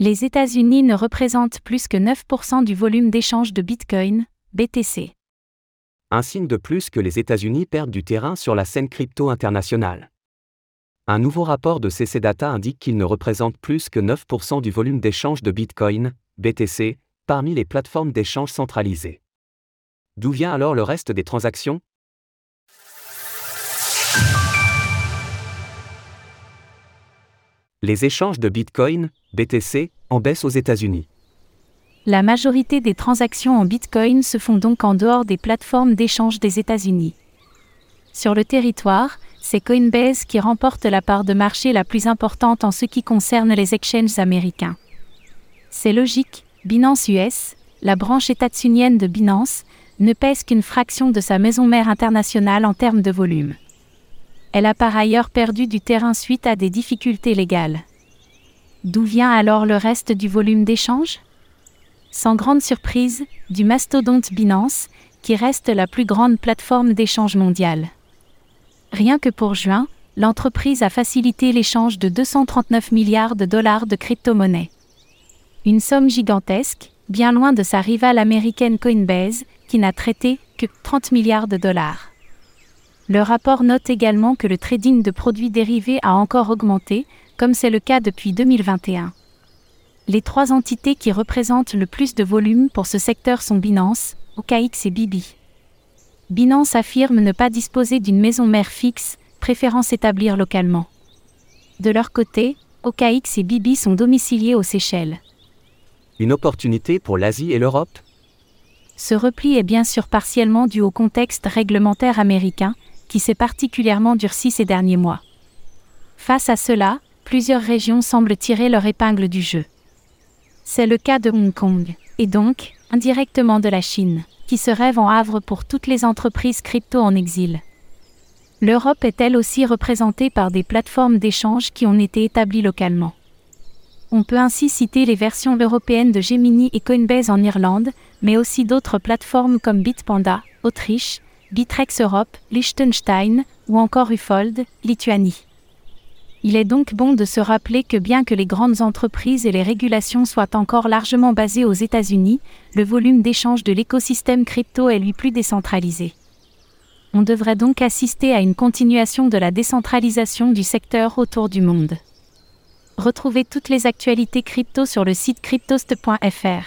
Les États-Unis ne représentent plus que 9% du volume d'échange de Bitcoin, BTC. Un signe de plus que les États-Unis perdent du terrain sur la scène crypto internationale. Un nouveau rapport de CC Data indique qu'ils ne représentent plus que 9% du volume d'échange de Bitcoin, BTC, parmi les plateformes d'échange centralisées. D'où vient alors le reste des transactions? Les échanges de Bitcoin, BTC, en baisse aux États-Unis. La majorité des transactions en Bitcoin se font donc en dehors des plateformes d'échange des États-Unis. Sur le territoire, c'est Coinbase qui remporte la part de marché la plus importante en ce qui concerne les exchanges américains. C'est logique, Binance US, la branche états-unienne de Binance, ne pèse qu'une fraction de sa maison mère internationale en termes de volume. Elle a par ailleurs perdu du terrain suite à des difficultés légales. D'où vient alors le reste du volume d'échange? Sans grande surprise, du mastodonte Binance, qui reste la plus grande plateforme d'échange mondiale. Rien que pour juin, l'entreprise a facilité l'échange de 239 milliards de dollars de crypto-monnaies. Une somme gigantesque, bien loin de sa rivale américaine Coinbase, qui n'a traité que 30 milliards de dollars. Le rapport note également que le trading de produits dérivés a encore augmenté, comme c'est le cas depuis 2021. Les trois entités qui représentent le plus de volume pour ce secteur sont Binance, OKX et Bibi. Binance affirme ne pas disposer d'une maison mère fixe, préférant s'établir localement. De leur côté, OKX et Bibi sont domiciliés aux Seychelles. Une opportunité pour l'Asie et l'Europe? Ce repli est bien sûr partiellement dû au contexte réglementaire américain, qui s'est particulièrement durci ces derniers mois. Face à cela, plusieurs régions semblent tirer leur épingle du jeu. C'est le cas de Hong Kong, et donc, indirectement de la Chine, qui se rêve en havre pour toutes les entreprises crypto en exil. L'Europe est elle aussi représentée par des plateformes d'échange qui ont été établies localement. On peut ainsi citer les versions européennes de Gemini et Coinbase en Irlande, mais aussi d'autres plateformes comme Bitpanda, Autriche, Bitrex Europe, Liechtenstein, ou encore Ufold, Lituanie. Il est donc bon de se rappeler que bien que les grandes entreprises et les régulations soient encore largement basées aux États-Unis, le volume d'échange de l'écosystème crypto est lui plus décentralisé. On devrait donc assister à une continuation de la décentralisation du secteur autour du monde. Retrouvez toutes les actualités crypto sur le site cryptost.fr.